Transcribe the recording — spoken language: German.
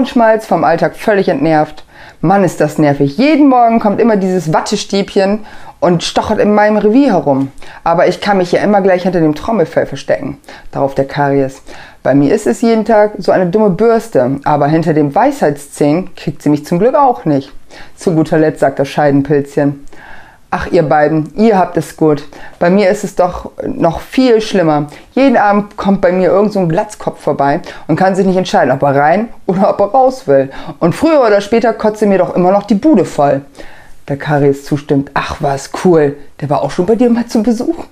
Ohrenschmalz vom Alltag völlig entnervt. Mann, ist das nervig. Jeden Morgen kommt immer dieses Wattestäbchen und stochert in meinem Revier herum. Aber ich kann mich ja immer gleich hinter dem Trommelfell verstecken. Darauf der Karies. Bei mir ist es jeden Tag so eine dumme Bürste, aber hinter dem Weisheitszehn kriegt sie mich zum Glück auch nicht. Zu guter Letzt sagt das Scheidenpilzchen. Ach, ihr beiden, ihr habt es gut. Bei mir ist es doch noch viel schlimmer. Jeden Abend kommt bei mir irgend so ein Glatzkopf vorbei und kann sich nicht entscheiden, ob er rein oder ob er raus will. Und früher oder später kotzt er mir doch immer noch die Bude voll. Der Karies zustimmt. Ach, was cool. Der war auch schon bei dir mal zu Besuch.